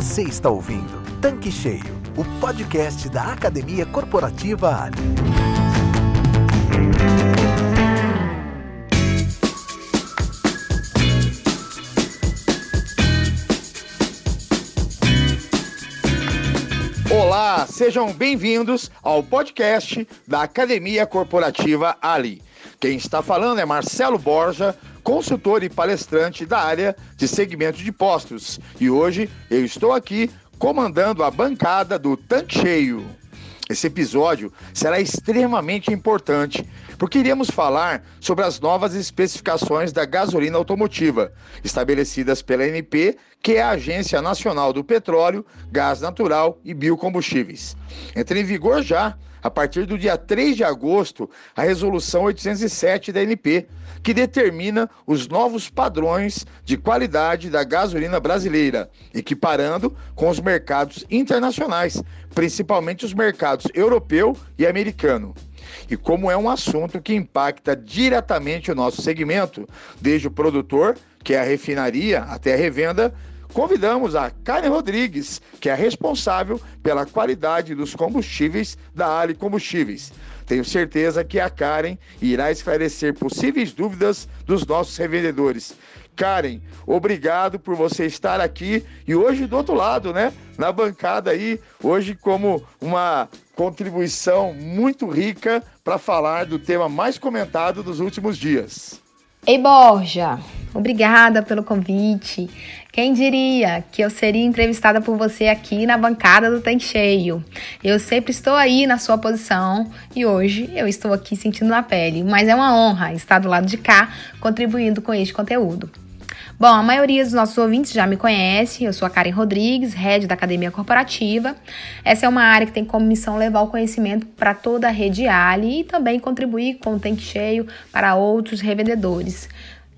Você está ouvindo Tanque Cheio, o podcast da Academia Corporativa Ali. Olá, sejam bem-vindos ao podcast da Academia Corporativa Ali. Quem está falando é Marcelo Borja, consultor e palestrante da área de segmento de postos. E hoje eu estou aqui comandando a bancada do Tanque Cheio. Esse episódio será extremamente importante, porque iremos falar sobre as novas especificações da gasolina automotiva, estabelecidas pela ANP, que é a Agência Nacional do Petróleo, Gás Natural e Biocombustíveis. Entra em vigor já a partir do dia 3 de agosto, a Resolução 807 da ANP, que determina os novos padrões de qualidade da gasolina brasileira, equiparando com os mercados internacionais, principalmente os mercados europeu e americano. E como é um assunto que impacta diretamente o nosso segmento, desde o produtor, que é a refinaria, até a revenda, convidamos a Karen Rodrigues, que é responsável pela qualidade dos combustíveis da Ali Combustíveis. Tenho certeza que a Karen irá esclarecer possíveis dúvidas dos nossos revendedores. Karen, obrigado por você estar aqui e hoje do outro lado, né? Na bancada aí, hoje como uma contribuição muito rica para falar do tema mais comentado dos últimos dias. Ei, Borja, obrigada pelo convite. Quem diria que eu seria entrevistada por você aqui na bancada do Tanque Cheio? Eu sempre estou aí na sua posição e hoje eu estou aqui sentindo na pele, mas é uma honra estar do lado de cá contribuindo com este conteúdo. Bom, a maioria dos nossos ouvintes já me conhece. Eu sou a Karen Rodrigues, head da Academia Corporativa. Essa é uma área que tem como missão levar o conhecimento para toda a rede Ali e também contribuir com o tanque cheio para outros revendedores.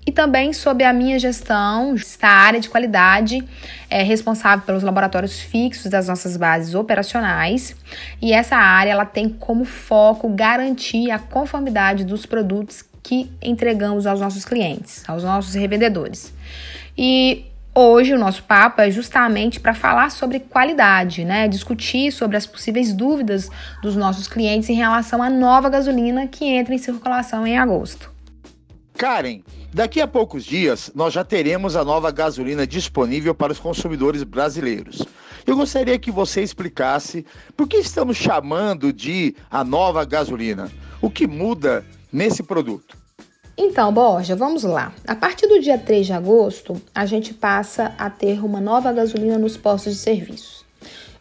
E também sob a minha gestão está a área de qualidade, é responsável pelos laboratórios fixos das nossas bases operacionais. E essa área ela tem como foco garantir a conformidade dos produtos que entregamos aos nossos clientes, aos nossos revendedores. E hoje o nosso papo é justamente para falar sobre qualidade, né? Discutir sobre as possíveis dúvidas dos nossos clientes em relação à nova gasolina que entra em circulação em agosto. Karen, daqui a poucos dias nós já teremos a nova gasolina disponível para os consumidores brasileiros. Eu gostaria que você explicasse por que estamos chamando de a nova gasolina. O que muda nesse produto? Então, Borja, vamos lá. A partir do dia 3 de agosto, a gente passa a ter uma nova gasolina nos postos de serviço.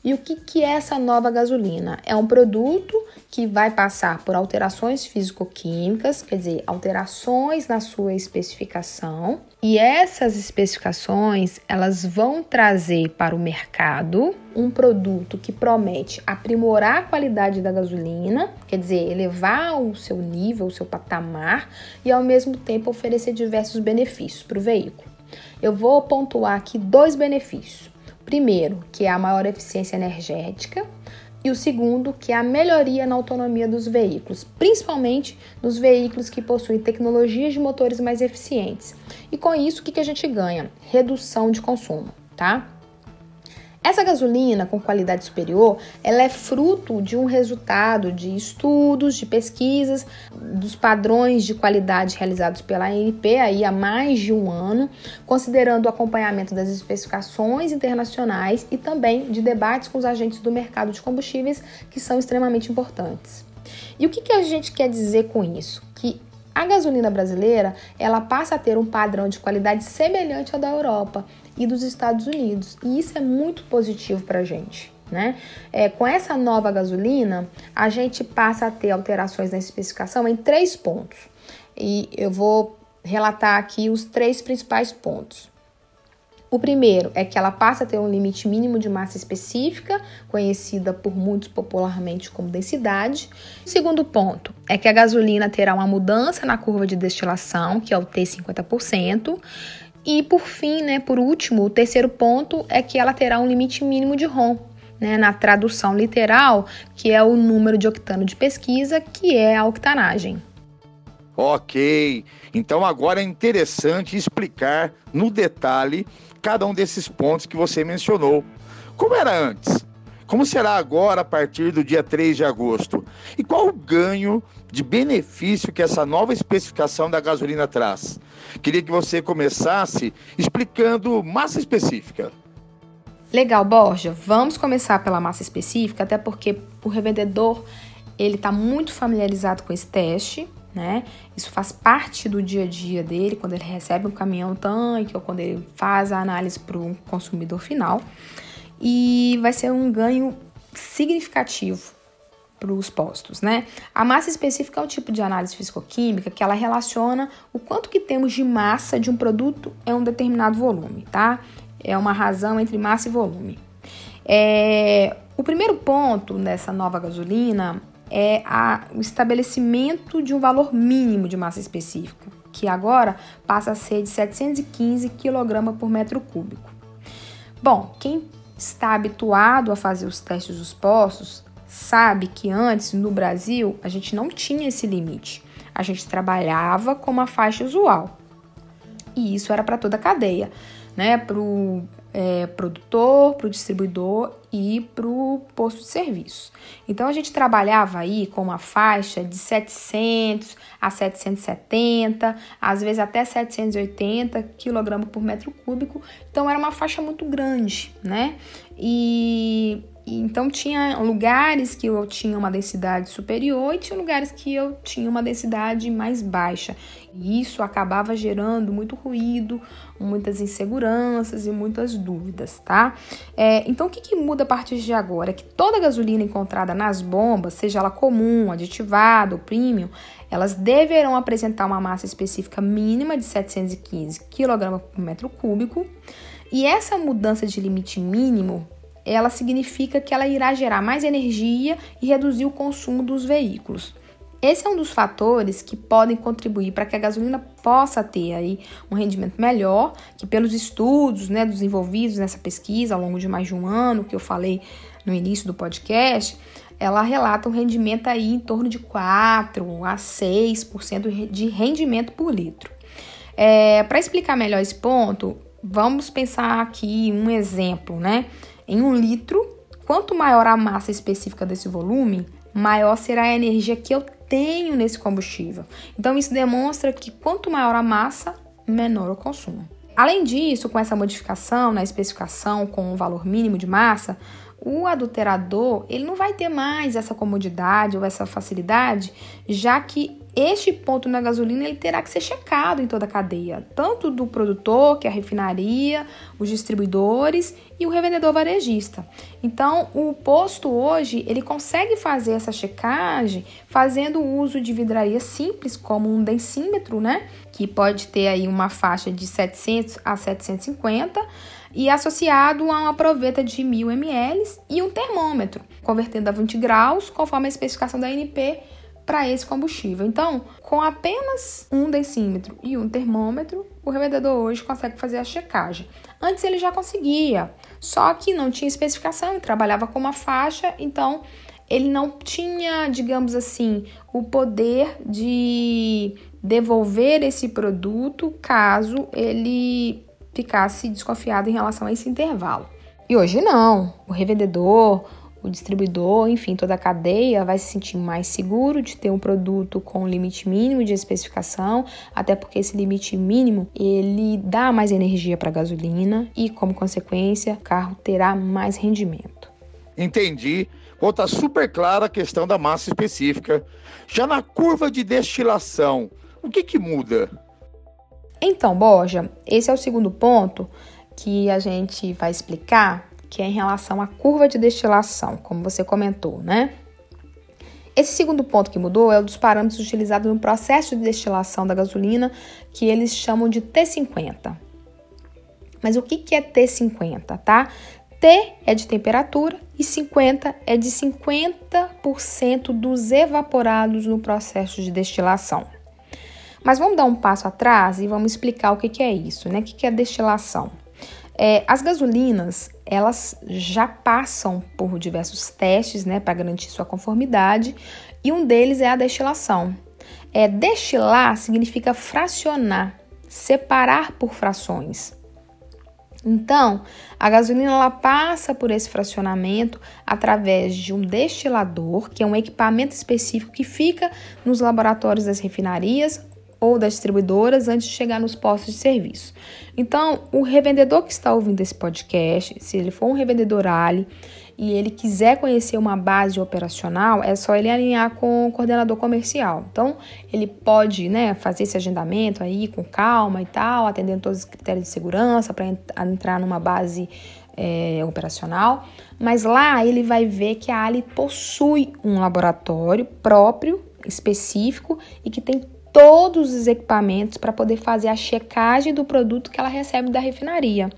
E o que, que é essa nova gasolina? É um produto que vai passar por alterações físico-químicas, quer dizer, alterações na sua especificação, e essas especificações, elas vão trazer para o mercado um produto que promete aprimorar a qualidade da gasolina, quer dizer, elevar o seu nível, o seu patamar e ao mesmo tempo oferecer diversos benefícios para o veículo. Eu vou pontuar aqui dois benefícios. Primeiro, que é a maior eficiência energética, e o segundo, que é a melhoria na autonomia dos veículos, principalmente nos veículos que possuem tecnologias de motores mais eficientes. E com isso, o que a gente ganha? Redução de consumo, tá? Essa gasolina com qualidade superior, ela é fruto de um resultado de estudos, de pesquisas, dos padrões de qualidade realizados pela ANP aí há mais de um ano, considerando o acompanhamento das especificações internacionais e também de debates com os agentes do mercado de combustíveis que são extremamente importantes. E o que, que a gente quer dizer com isso? Que a gasolina brasileira ela passa a ter um padrão de qualidade semelhante ao da Europa e dos Estados Unidos. E isso é muito positivo para a gente. Né? É, com essa nova gasolina, a gente passa a ter alterações na especificação em três pontos. E eu vou relatar aqui os três principais pontos. O primeiro é que ela passa a ter um limite mínimo de massa específica, conhecida por muitos popularmente como densidade. O segundo ponto é que a gasolina terá uma mudança na curva de destilação, que é o T50%. E por fim, né, por último, o terceiro ponto é que ela terá um limite mínimo de ROM, né, na tradução literal, que é o número de octano de pesquisa, que é a octanagem. Ok, então agora é interessante explicar no detalhe cada um desses pontos que você mencionou. Como era antes? Como será agora a partir do dia 3 de agosto? E qual o ganho de benefício que essa nova especificação da gasolina traz? Queria que você começasse explicando massa específica. Legal, Borja. Vamos começar pela massa específica, até porque o revendedor ele está muito familiarizado com esse teste, né? Isso faz parte do dia a dia dele, quando ele recebe um caminhão tanque ou quando ele faz a análise para o consumidor final e vai ser um ganho significativo para os postos, né? A massa específica é o tipo de análise fisicoquímica que ela relaciona o quanto que temos de massa de um produto em um determinado volume, tá? É uma razão entre massa e volume. É, o primeiro ponto nessa nova gasolina é a, o estabelecimento de um valor mínimo de massa específica, que agora passa a ser de 715 kg por metro cúbico. Bom, quem está habituado a fazer os testes dos poços sabe que antes no Brasil a gente não tinha esse limite. A gente trabalhava com uma faixa usual. E isso era para toda a cadeia, né? Para o é, produtor, para o distribuidor e para o posto de serviço. Então a gente trabalhava aí com uma faixa de 700 a 770, às vezes até 780 kg por metro cúbico. Então era uma faixa muito grande, né? E então tinha lugares que eu tinha uma densidade superior e tinha lugares que eu tinha uma densidade mais baixa. E isso acabava gerando muito ruído, muitas inseguranças e muitas dúvidas, tá? É, então o que, que muda a partir de agora? Que toda gasolina encontrada nas bombas, seja ela comum, aditivada ou premium, elas deverão apresentar uma massa específica mínima de 715 kg por metro cúbico. E essa mudança de limite mínimo ela significa que ela irá gerar mais energia e reduzir o consumo dos veículos. Esse é um dos fatores que podem contribuir para que a gasolina possa ter aí um rendimento melhor, que pelos estudos né, desenvolvidos nessa pesquisa ao longo de mais de um ano, que eu falei no início do podcast, ela relata um rendimento aí em torno de 4 a 6% de rendimento por litro. É, para explicar melhor esse ponto, vamos pensar aqui um exemplo, né? Em um litro, quanto maior a massa específica desse volume, maior será a energia que eu tenho nesse combustível. Então, isso demonstra que quanto maior a massa, menor o consumo. Além disso, com essa modificação na especificação com um valor mínimo de massa, o adulterador ele não vai ter mais essa comodidade ou essa facilidade, já que este ponto na gasolina ele terá que ser checado em toda a cadeia, tanto do produtor, que é a refinaria, os distribuidores e o revendedor varejista. Então, o posto hoje ele consegue fazer essa checagem fazendo uso de vidraria simples, como um densímetro, né, que pode ter aí uma faixa de 700 a 750 e associado a uma proveta de 1000 ml e um termômetro, convertendo a 20 graus, conforme a especificação da ANP para esse combustível. Então, com apenas um decímetro e um termômetro, o revendedor hoje consegue fazer a checagem. Antes ele já conseguia, só que não tinha especificação e trabalhava com uma faixa, então ele não tinha, digamos assim, o poder de devolver esse produto caso ele ficasse desconfiado em relação a esse intervalo. E hoje não. O revendedor, o distribuidor, enfim, toda a cadeia vai se sentir mais seguro de ter um produto com limite mínimo de especificação, até porque esse limite mínimo ele dá mais energia para a gasolina e, como consequência, o carro terá mais rendimento. Entendi. Bom, tá super clara a questão da massa específica. Já na curva de destilação, o que que muda? Então, Borja, esse é o segundo ponto que a gente vai explicar que é em relação à curva de destilação, como você comentou, né? Esse segundo ponto que mudou é o dos parâmetros utilizados no processo de destilação da gasolina, que eles chamam de T50. Mas o que é T50, tá? T é de temperatura e 50 é de 50% dos evaporados no processo de destilação. Mas vamos dar um passo atrás e vamos explicar o que é isso, né? O que é destilação? É, as gasolinas, elas já passam por diversos testes, né, para garantir sua conformidade, e um deles é a destilação. É, destilar significa fracionar, separar por frações. Então, a gasolina ela passa por esse fracionamento através de um destilador, que é um equipamento específico que fica nos laboratórios das refinarias ou das distribuidoras antes de chegar nos postos de serviço. Então, o revendedor que está ouvindo esse podcast, se ele for um revendedor Ali e ele quiser conhecer uma base operacional, é só ele alinhar com o coordenador comercial. Então, ele pode né, fazer esse agendamento aí com calma e tal, atendendo todos os critérios de segurança para entrar numa base é, operacional. Mas lá ele vai ver que a Ali possui um laboratório próprio, específico e que tem todos os equipamentos para poder fazer a checagem do produto que ela recebe da refinaria.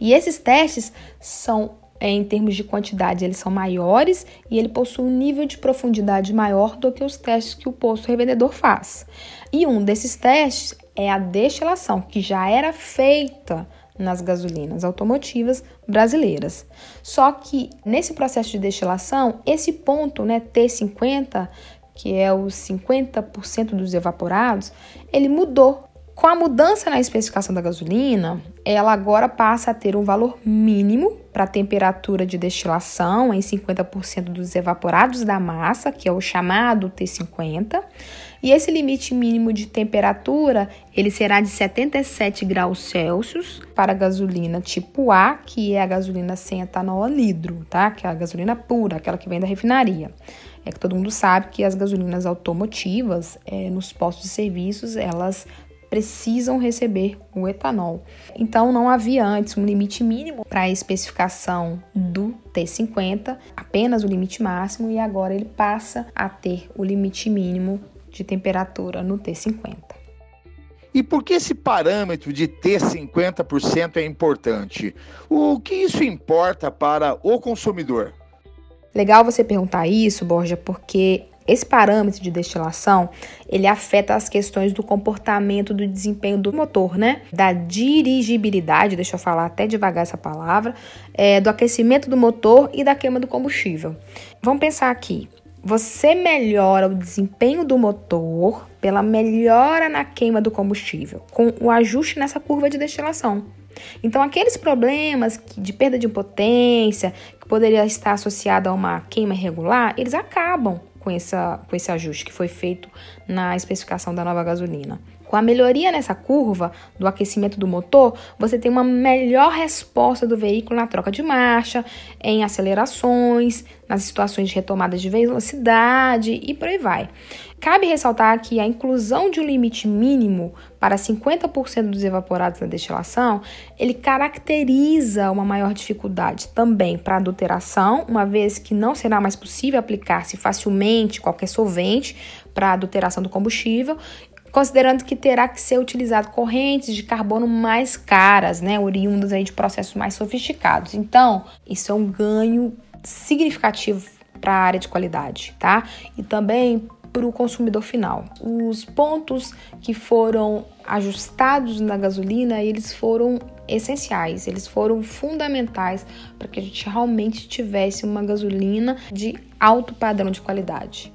E esses testes são é, em termos de quantidade, eles são maiores e ele possui um nível de profundidade maior do que os testes que o posto revendedor faz. E um desses testes é a destilação, que já era feita nas gasolinas automotivas brasileiras. Só que nesse processo de destilação, esse ponto, né, T50, que é os 50% dos evaporados, ele mudou. Com a mudança na especificação da gasolina, ela agora passa a ter um valor mínimo para a temperatura de destilação em 50% dos evaporados da massa, que é o chamado T50, e esse limite mínimo de temperatura, ele será de 77 graus Celsius para a gasolina tipo A, que é a gasolina sem etanol anidro, tá? Que é a gasolina pura, aquela que vem da refinaria. É que todo mundo sabe que as gasolinas automotivas, é, nos postos de serviços, elas precisam receber o etanol. Então não havia antes um limite mínimo para a especificação do T50, apenas o limite máximo, e agora ele passa a ter o limite mínimo de temperatura no T50. E por que esse parâmetro de ter 50% é importante? O que isso importa para o consumidor? Legal você perguntar isso, Borja, porque esse parâmetro de destilação, ele afeta as questões do comportamento do desempenho do motor, né? Da dirigibilidade, deixa eu falar até devagar essa palavra, é, do aquecimento do motor e da queima do combustível. Vamos pensar aqui. Você melhora o desempenho do motor pela melhora na queima do combustível, com o ajuste nessa curva de destilação. Então, aqueles problemas de perda de potência, que poderia estar associado a uma queima irregular, eles acabam com, essa, com esse ajuste que foi feito na especificação da nova gasolina. Com a melhoria nessa curva do aquecimento do motor, você tem uma melhor resposta do veículo na troca de marcha, em acelerações, nas situações de retomada de velocidade e por aí vai. Cabe ressaltar que a inclusão de um limite mínimo para 50% dos evaporados na destilação, ele caracteriza uma maior dificuldade também para adulteração, uma vez que não será mais possível aplicar-se facilmente qualquer solvente para adulteração do combustível, considerando que terá que ser utilizado correntes de carbono mais caras, né, oriundas aí de processos mais sofisticados. Então, isso é um ganho significativo para a área de qualidade, tá? E também para o consumidor final. Os pontos que foram ajustados na gasolina, eles foram essenciais, eles foram fundamentais para que a gente realmente tivesse uma gasolina de alto padrão de qualidade.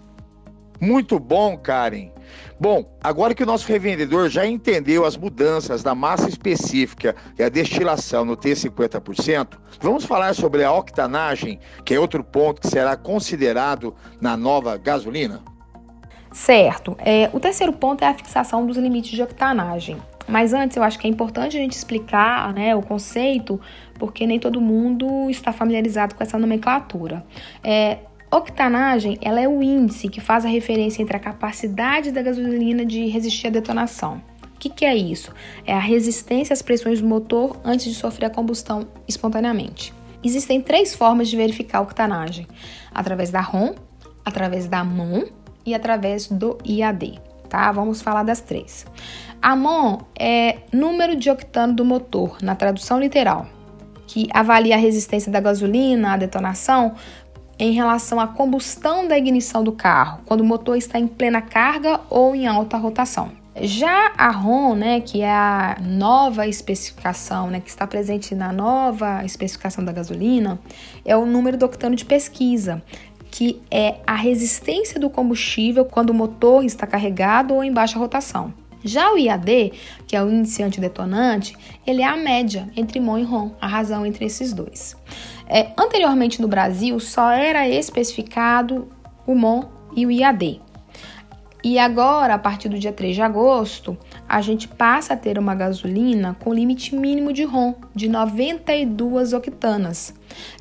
Muito bom, Karen. Bom, agora que o nosso revendedor já entendeu as mudanças da massa específica e a destilação no T50%, vamos falar sobre a octanagem, que é outro ponto que será considerado na nova gasolina? Certo. É, o terceiro ponto é a fixação dos limites de octanagem. Mas antes, eu acho que é importante a gente explicar né, o conceito, porque nem todo mundo está familiarizado com essa nomenclatura. É, octanagem ela é o índice que faz a referência entre a capacidade da gasolina de resistir à detonação. O que, que é isso? É a resistência às pressões do motor antes de sofrer a combustão espontaneamente. Existem três formas de verificar a octanagem: através da ROM, através da MON e através do IAD, tá? Vamos falar das três. A MON é número de octano do motor, na tradução literal, que avalia a resistência da gasolina à detonação em relação à combustão da ignição do carro, quando o motor está em plena carga ou em alta rotação. Já a RON, né, que é a nova especificação, né, que está presente na nova especificação da gasolina, é o número do octano de pesquisa, que é a resistência do combustível quando o motor está carregado ou em baixa rotação. Já o IAD, que é o índice antidetonante, ele é a média entre MON e ROM, a razão entre esses dois. É, anteriormente no Brasil só era especificado o MON e o IAD. E agora, a partir do dia 3 de agosto, a gente passa a ter uma gasolina com limite mínimo de ROM de 92 octanas.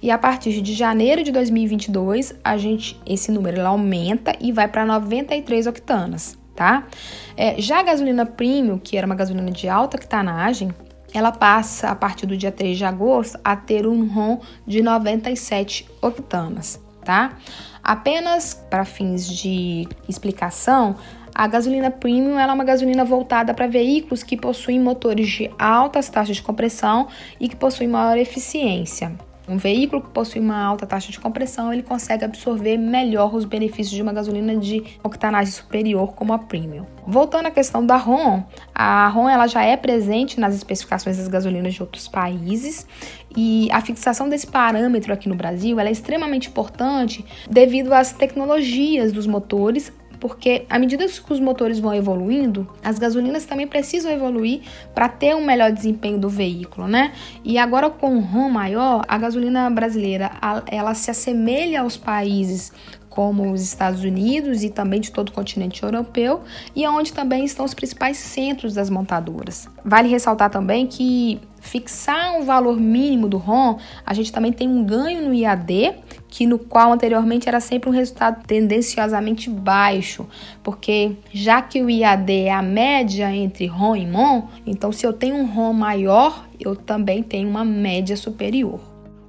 E a partir de janeiro de 2022, a gente esse número aumenta e vai para 93 octanas, tá? É, já a gasolina premium, que era uma gasolina de alta octanagem, ela passa a partir do dia 3 de agosto a ter um ROM de 97 octanas, tá? Apenas para fins de explicação, a gasolina premium é uma gasolina voltada para veículos que possuem motores de altas taxas de compressão e que possuem maior eficiência. Um veículo que possui uma alta taxa de compressão, ele consegue absorver melhor os benefícios de uma gasolina de octanagem superior como a Premium. Voltando à questão da RON, a RON ela já é presente nas especificações das gasolinas de outros países e a fixação desse parâmetro aqui no Brasil é extremamente importante devido às tecnologias dos motores porque à medida que os motores vão evoluindo, as gasolinas também precisam evoluir para ter um melhor desempenho do veículo, né? E agora com o ROM maior, a gasolina brasileira ela se assemelha aos países como os Estados Unidos e também de todo o continente europeu, e onde também estão os principais centros das montadoras. Vale ressaltar também que fixar um valor mínimo do ROM, a gente também tem um ganho no IAD, que no qual anteriormente era sempre um resultado tendenciosamente baixo, porque já que o IAD é a média entre ROM e MON, então se eu tenho um ROM maior, eu também tenho uma média superior.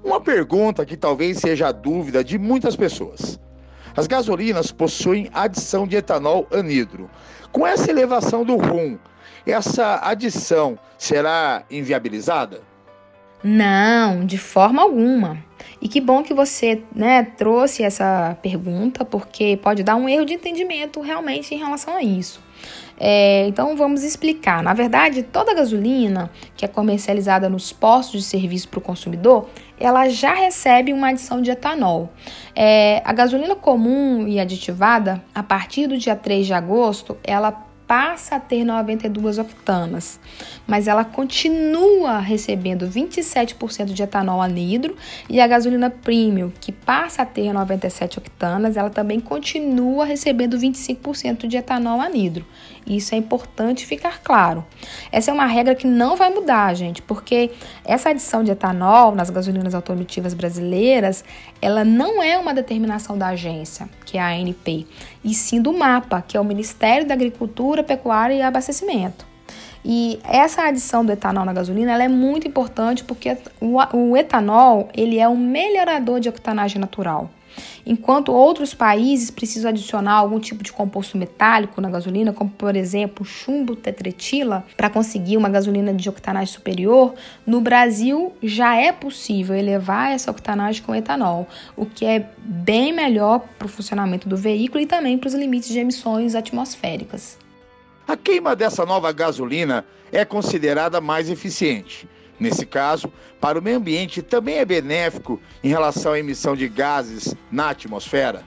Uma pergunta que talvez seja a dúvida de muitas pessoas. As gasolinas possuem adição de etanol anidro. Com essa elevação do ROM, essa adição será inviabilizada? Não, de forma alguma. E que bom que você né, trouxe essa pergunta, porque pode dar um erro de entendimento realmente em relação a isso. É, então vamos explicar. Na verdade, toda gasolina que é comercializada nos postos de serviço para o consumidor, ela já recebe uma adição de etanol. É, a gasolina comum e aditivada, a partir do dia 3 de agosto, ela passa a ter 92 octanas, mas ela continua recebendo 27% de etanol anidro e a gasolina premium, que passa a ter 97 octanas, ela também continua recebendo 25% de etanol anidro. Isso é importante ficar claro. Essa é uma regra que não vai mudar, gente, porque essa adição de etanol nas gasolinas automotivas brasileiras, ela não é uma determinação da agência, que é a ANP, e sim do MAPA, que é o Ministério da Agricultura, Pecuária e Abastecimento. E essa adição do etanol na gasolina ela é muito importante porque o, etanol ele é um melhorador de octanagem natural. Enquanto outros países precisam adicionar algum tipo de composto metálico na gasolina, como por exemplo chumbo tetretila, para conseguir uma gasolina de octanagem superior, no Brasil já é possível elevar essa octanagem com etanol, o que é bem melhor para o funcionamento do veículo e também para os limites de emissões atmosféricas. A queima dessa nova gasolina é considerada mais eficiente Nesse caso, para o meio ambiente também é benéfico em relação à emissão de gases na atmosfera?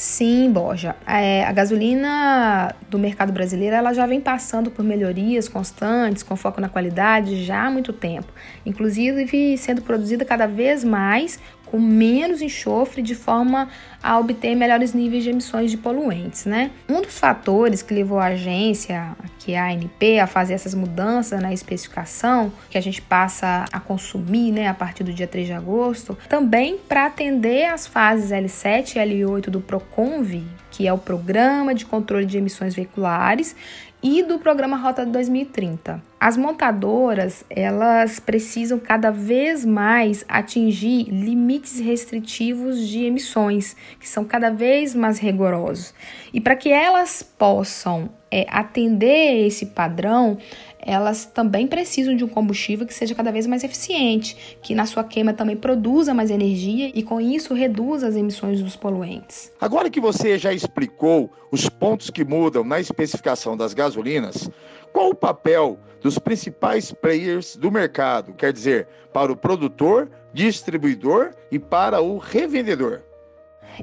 Sim, Borja. É, a gasolina do mercado brasileiro ela já vem passando por melhorias constantes, com foco na qualidade, já há muito tempo. Inclusive sendo produzida cada vez mais com menos enxofre, de forma a obter melhores níveis de emissões de poluentes, né? Um dos fatores que levou a agência, que é a ANP, a fazer essas mudanças na especificação, que a gente passa a consumir, né, a partir do dia 3 de agosto, também para atender as fases L7 e L8 do Proconv, que é o Programa de Controle de Emissões Veiculares, e do programa Rota 2030. As montadoras, elas precisam cada vez mais atingir limites restritivos de emissões, que são cada vez mais rigorosos. E para que elas possam é, atender esse padrão, elas também precisam de um combustível que seja cada vez mais eficiente, que na sua queima também produza mais energia e com isso reduza as emissões dos poluentes. Agora que você já explicou os pontos que mudam na especificação das gasolinas, qual o papel dos principais players do mercado, quer dizer, para o produtor, distribuidor e para o revendedor?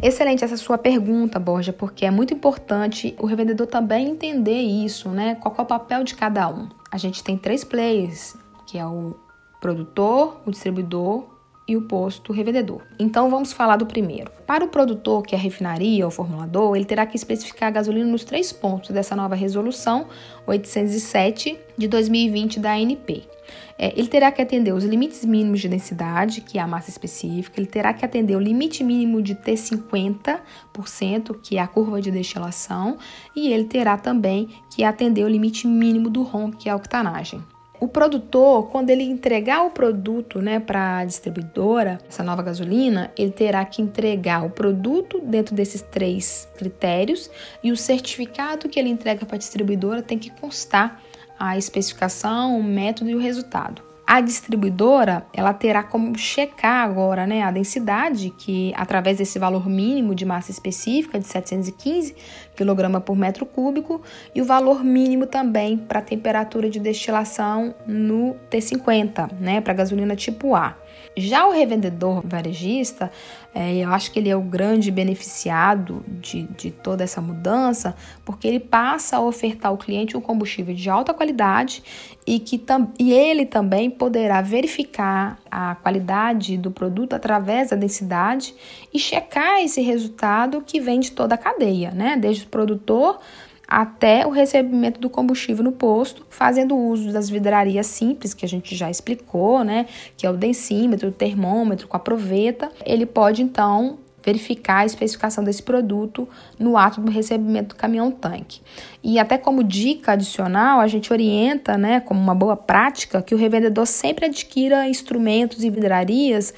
Excelente essa sua pergunta, Borja, porque é muito importante o revendedor também entender isso, né? Qual é o papel de cada um. A gente tem três players, que é o produtor, o distribuidor e o posto revendedor. Então vamos falar do primeiro. Para o produtor, que é a refinaria ou formulador, ele terá que especificar a gasolina nos três pontos dessa nova resolução 807 de 2020 da ANP. É, ele terá que atender os limites mínimos de densidade, que é a massa específica, ele terá que atender o limite mínimo de T50%, que é a curva de destilação, e ele terá também que atender o limite mínimo do ROM, que é a octanagem. O produtor, quando ele entregar o produto né, para a distribuidora, essa nova gasolina, ele terá que entregar o produto dentro desses três critérios e o certificado que ele entrega para a distribuidora tem que constar a especificação, o método e o resultado. A distribuidora, ela terá como checar agora, né, a densidade, que através desse valor mínimo de massa específica de 715 kg por metro cúbico e o valor mínimo também para a temperatura de destilação no T50, né, para gasolina tipo A. Já o revendedor varejista, é, eu acho que ele é o grande beneficiado de, de toda essa mudança, porque ele passa a ofertar ao cliente um combustível de alta qualidade e que tam, e ele também poderá verificar a qualidade do produto através da densidade e checar esse resultado que vem de toda a cadeia, né? Desde o produtor até o recebimento do combustível no posto, fazendo uso das vidrarias simples que a gente já explicou, né, que é o densímetro, o termômetro com a proveta. Ele pode então verificar a especificação desse produto no ato do recebimento do caminhão tanque. E até como dica adicional, a gente orienta, né, como uma boa prática, que o revendedor sempre adquira instrumentos e vidrarias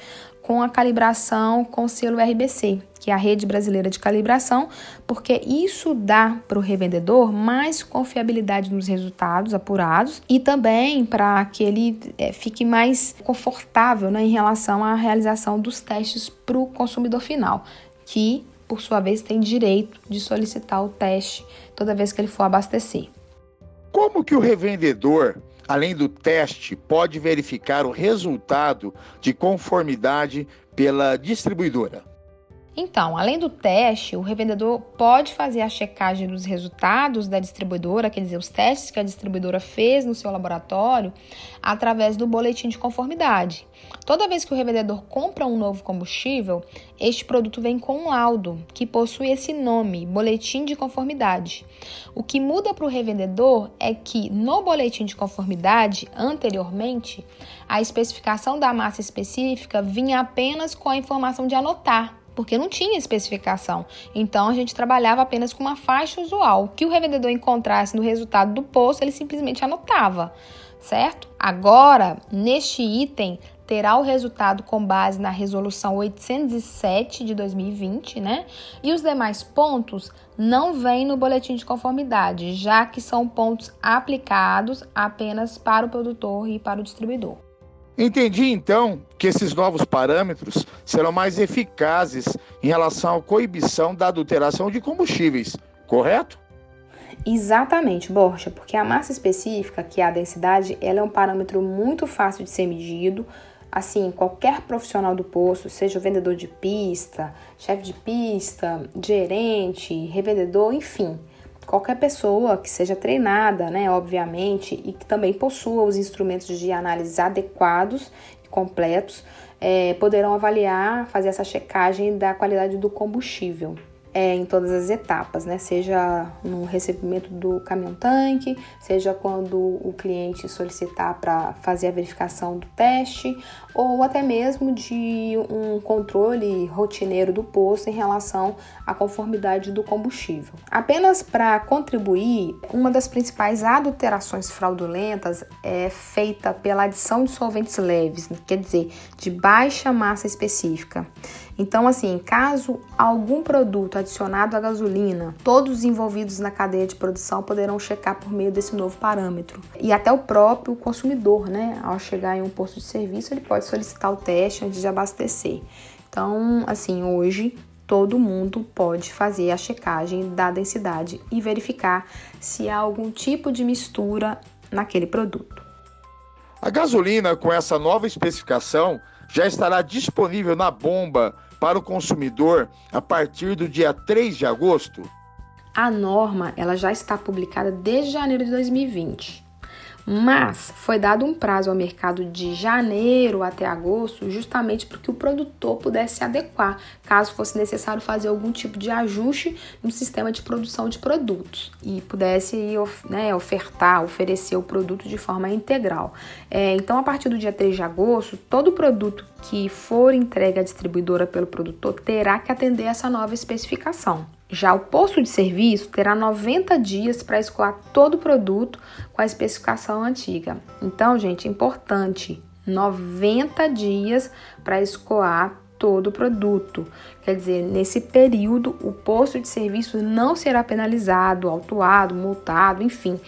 com a calibração com selo RBC, que é a Rede Brasileira de Calibração, porque isso dá para o revendedor mais confiabilidade nos resultados apurados e também para que ele é, fique mais confortável né, em relação à realização dos testes para o consumidor final, que por sua vez tem direito de solicitar o teste toda vez que ele for abastecer. Como que o revendedor além do teste, pode verificar o resultado de conformidade pela distribuidora. Então, além do teste, o revendedor pode fazer a checagem dos resultados da distribuidora, quer dizer, os testes que a distribuidora fez no seu laboratório, através do boletim de conformidade. Toda vez que o revendedor compra um novo combustível, este produto vem com um laudo que possui esse nome, boletim de conformidade. O que muda para o revendedor é que no boletim de conformidade, anteriormente, a especificação da massa específica vinha apenas com a informação de anotar porque não tinha especificação. Então a gente trabalhava apenas com uma faixa usual. O que o revendedor encontrasse no resultado do posto, ele simplesmente anotava, certo? Agora, neste item, terá o resultado com base na resolução 807 de 2020, né? E os demais pontos não vêm no boletim de conformidade, já que são pontos aplicados apenas para o produtor e para o distribuidor. Entendi então que esses novos parâmetros serão mais eficazes em relação à coibição da adulteração de combustíveis, correto? Exatamente, Borja, porque a massa específica, que é a densidade, ela é um parâmetro muito fácil de ser medido. Assim, qualquer profissional do posto, seja o vendedor de pista, chefe de pista, gerente, revendedor, enfim, qualquer pessoa que seja treinada, né, obviamente, e que também possua os instrumentos de análise adequados e completos, é, poderão avaliar, fazer essa checagem da qualidade do combustível é, em todas as etapas, né? Seja no recebimento do caminhão-tanque, seja quando o cliente solicitar para fazer a verificação do teste, ou até mesmo de um controle rotineiro do posto em relação à conformidade do combustível. Apenas para contribuir, uma das principais adulterações fraudulentas é feita pela adição de solventes leves, quer dizer, de baixa massa específica. Então, assim, caso algum produto adicionado à gasolina, todos os envolvidos na cadeia de produção poderão checar por meio desse novo parâmetro. E até o próprio consumidor, né, ao chegar em um posto de serviço, ele pode solicitar o teste antes de abastecer. Então, assim, hoje todo mundo pode fazer a checagem da densidade e verificar se há algum tipo de mistura naquele produto. A gasolina com essa nova especificação já estará disponível na bomba para o consumidor a partir do dia 3 de agosto? A norma ela já está publicada desde janeiro de 2020. Mas foi dado um prazo ao mercado de janeiro até agosto, justamente para que o produtor pudesse se adequar, caso fosse necessário fazer algum tipo de ajuste no sistema de produção de produtos e pudesse né, ofertar, oferecer o produto de forma integral. É, então, a partir do dia 3 de agosto, todo produto que for entregue à distribuidora pelo produtor terá que atender essa nova especificação. Já o posto de serviço terá 90 dias para escoar todo o produto com a especificação antiga. Então, gente, importante, 90 dias para escoar todo o produto. Quer dizer, nesse período, o posto de serviço não será penalizado, autuado, multado, enfim.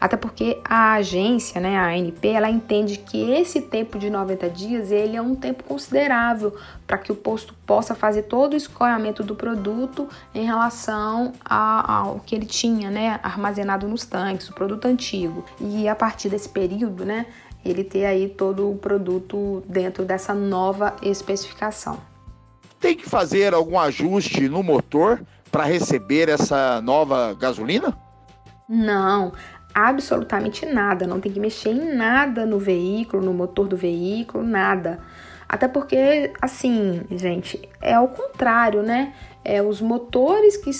Até porque a agência, né, a ANP, ela entende que esse tempo de 90 dias ele é um tempo considerável para que o posto possa fazer todo o escoamento do produto em relação ao que ele tinha, né, armazenado nos tanques, o produto antigo. E a partir desse período, né, ele ter aí todo o produto dentro dessa nova especificação. Tem que fazer algum ajuste no motor para receber essa nova gasolina? Não, absolutamente nada, não tem que mexer em nada no veículo, no motor do veículo, nada. Até porque, assim, gente, é o contrário, né? É os motores que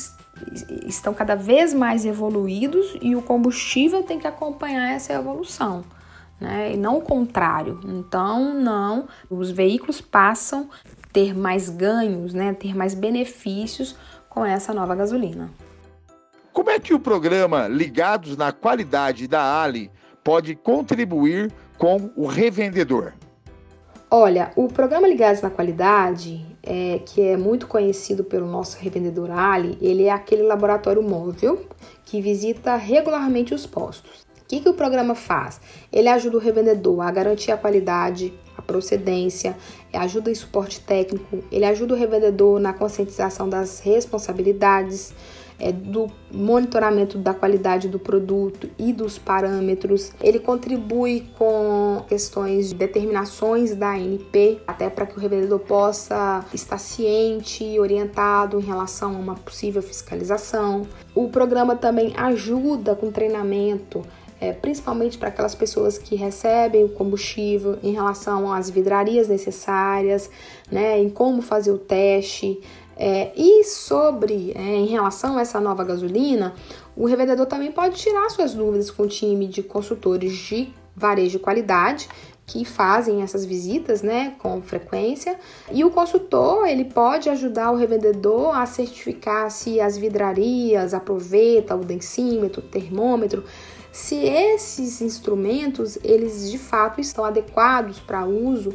estão cada vez mais evoluídos e o combustível tem que acompanhar essa evolução. Né? E não o contrário. Então, não, os veículos passam a ter mais ganhos, né? ter mais benefícios com essa nova gasolina. Como é que o programa Ligados na Qualidade da Ali pode contribuir com o revendedor? Olha, o programa Ligados na Qualidade, é, que é muito conhecido pelo nosso revendedor Ali, ele é aquele laboratório móvel que visita regularmente os postos. O que, que o programa faz? Ele ajuda o revendedor a garantir a qualidade, a procedência, ajuda em suporte técnico, ele ajuda o revendedor na conscientização das responsabilidades, é, do monitoramento da qualidade do produto e dos parâmetros. Ele contribui com questões de determinações da ANP, até para que o revendedor possa estar ciente e orientado em relação a uma possível fiscalização. O programa também ajuda com treinamento é, principalmente para aquelas pessoas que recebem o combustível em relação às vidrarias necessárias, né, em como fazer o teste, é, e sobre, é, em relação a essa nova gasolina, o revendedor também pode tirar suas dúvidas com o time de consultores de varejo de qualidade que fazem essas visitas, né, com frequência. E o consultor, ele pode ajudar o revendedor a certificar se as vidrarias aproveitam o densímetro, o termômetro, se esses instrumentos, eles de fato estão adequados para uso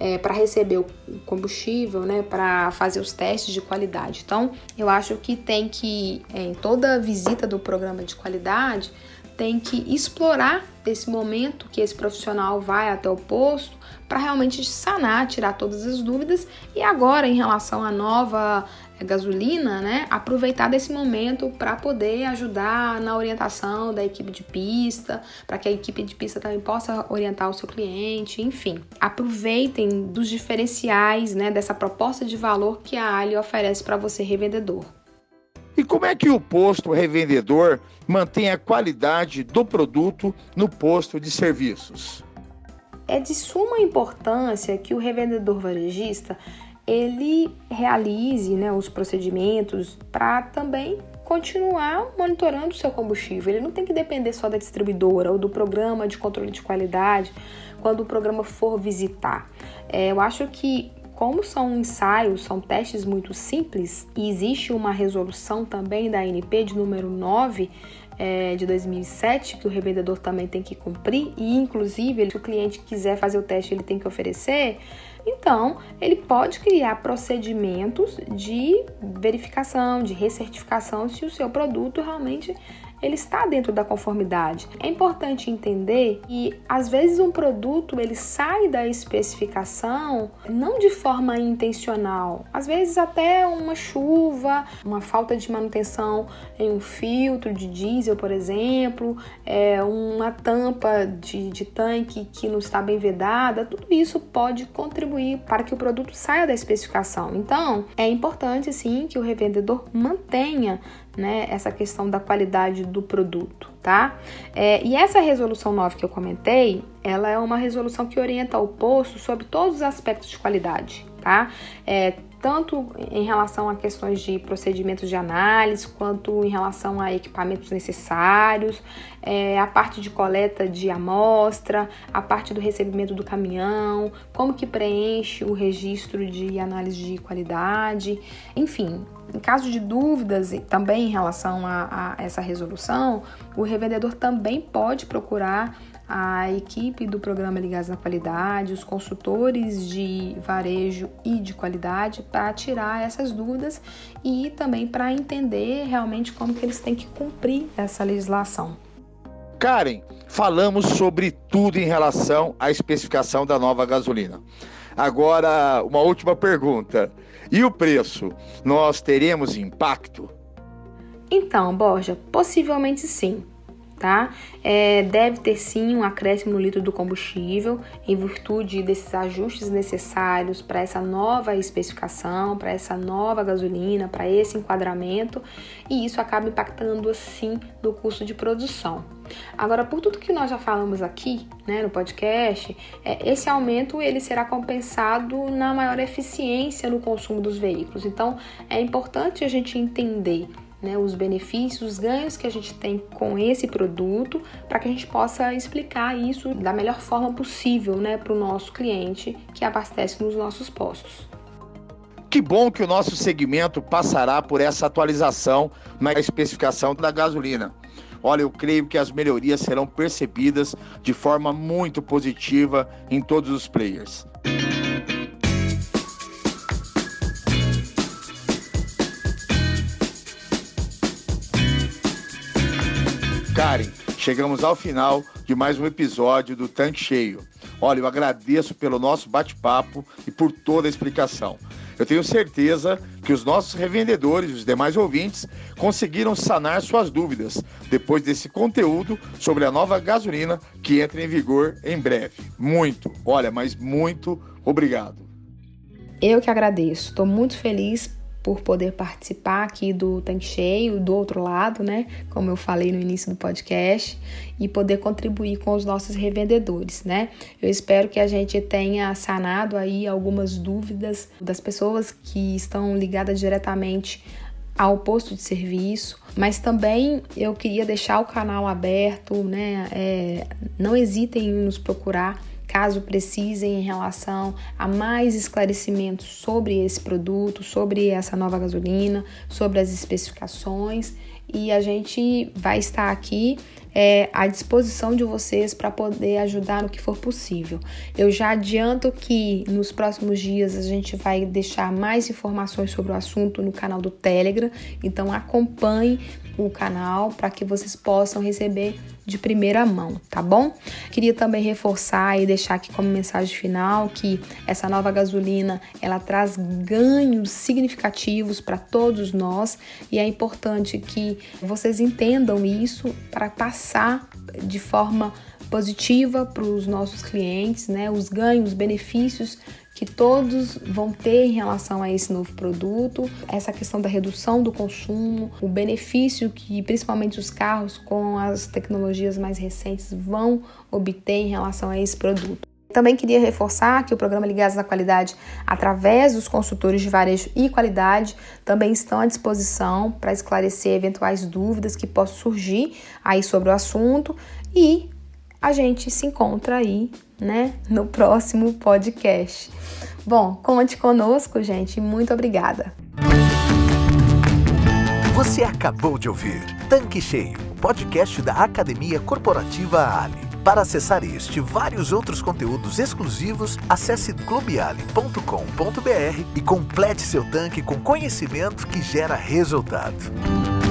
é, para receber o combustível, né, para fazer os testes de qualidade. Então, eu acho que tem que, é, em toda visita do programa de qualidade, tem que explorar esse momento que esse profissional vai até o posto para realmente sanar, tirar todas as dúvidas. E agora, em relação à nova gasolina, né? Aproveitar desse momento para poder ajudar na orientação da equipe de pista, para que a equipe de pista também possa orientar o seu cliente, enfim. Aproveitem dos diferenciais, né, dessa proposta de valor que a Ali oferece para você revendedor. E como é que o posto revendedor mantém a qualidade do produto no posto de serviços? É de suma importância que o revendedor varejista ele realize né, os procedimentos para também continuar monitorando o seu combustível. Ele não tem que depender só da distribuidora ou do programa de controle de qualidade quando o programa for visitar. É, eu acho que como são ensaios, são testes muito simples e existe uma resolução também da ANP de número 9 é, de 2007 que o revendedor também tem que cumprir e inclusive se o cliente quiser fazer o teste ele tem que oferecer então, ele pode criar procedimentos de verificação, de recertificação se o seu produto realmente ele está dentro da conformidade. É importante entender que às vezes um produto ele sai da especificação não de forma intencional, às vezes até uma chuva, uma falta de manutenção em um filtro de diesel, por exemplo, é, uma tampa de, de tanque que não está bem vedada, tudo isso pode contribuir para que o produto saia da especificação. Então, é importante sim que o revendedor mantenha né, essa questão da qualidade do produto, tá? É, e essa resolução 9 que eu comentei, ela é uma resolução que orienta o posto sobre todos os aspectos de qualidade, tá? É, tanto em relação a questões de procedimentos de análise, quanto em relação a equipamentos necessários, é, a parte de coleta de amostra, a parte do recebimento do caminhão, como que preenche o registro de análise de qualidade, enfim. Em caso de dúvidas também em relação a, a essa resolução, o revendedor também pode procurar a equipe do programa Ligados na Qualidade, os consultores de varejo e de qualidade para tirar essas dúvidas e também para entender realmente como que eles têm que cumprir essa legislação. Karen, falamos sobre tudo em relação à especificação da nova gasolina. Agora, uma última pergunta. E o preço? Nós teremos impacto? Então, Borja, possivelmente sim tá? É, deve ter sim um acréscimo no litro do combustível em virtude desses ajustes necessários para essa nova especificação, para essa nova gasolina, para esse enquadramento e isso acaba impactando assim no custo de produção. Agora, por tudo que nós já falamos aqui, né, no podcast, é, esse aumento ele será compensado na maior eficiência no consumo dos veículos. Então, é importante a gente entender né, os benefícios, os ganhos que a gente tem com esse produto, para que a gente possa explicar isso da melhor forma possível né, para o nosso cliente que abastece nos nossos postos. Que bom que o nosso segmento passará por essa atualização na especificação da gasolina. Olha, eu creio que as melhorias serão percebidas de forma muito positiva em todos os players. Karen, chegamos ao final de mais um episódio do Tanque Cheio. Olha, eu agradeço pelo nosso bate-papo e por toda a explicação. Eu tenho certeza que os nossos revendedores e os demais ouvintes conseguiram sanar suas dúvidas depois desse conteúdo sobre a nova gasolina que entra em vigor em breve. Muito, olha, mas muito obrigado. Eu que agradeço. Estou muito feliz por poder participar aqui do Tanque Cheio, do outro lado, né? Como eu falei no início do podcast, e poder contribuir com os nossos revendedores, né? Eu espero que a gente tenha sanado aí algumas dúvidas das pessoas que estão ligadas diretamente ao posto de serviço, mas também eu queria deixar o canal aberto, né? É, não hesitem em nos procurar caso precisem em relação a mais esclarecimentos sobre esse produto, sobre essa nova gasolina, sobre as especificações e a gente vai estar aqui é, à disposição de vocês para poder ajudar no que for possível. Eu já adianto que nos próximos dias a gente vai deixar mais informações sobre o assunto no canal do Telegram, então acompanhe o canal para que vocês possam receber de primeira mão, tá bom? Queria também reforçar e deixar aqui como mensagem final que essa nova gasolina ela traz ganhos significativos para todos nós e é importante que vocês entendam isso para passar de forma positiva para os nossos clientes, né? Os ganhos, os benefícios que todos vão ter em relação a esse novo produto, essa questão da redução do consumo, o benefício que principalmente os carros com as tecnologias mais recentes vão obter em relação a esse produto. Também queria reforçar que o programa Ligados na Qualidade, através dos consultores de varejo e qualidade, também estão à disposição para esclarecer eventuais dúvidas que possam surgir aí sobre o assunto e a gente se encontra aí, né, no próximo podcast. Bom, conte conosco, gente. Muito obrigada. Você acabou de ouvir Tanque Cheio, podcast da Academia Corporativa Ali. Para acessar este e vários outros conteúdos exclusivos, acesse clubeali.com.br e complete seu tanque com conhecimento que gera resultado.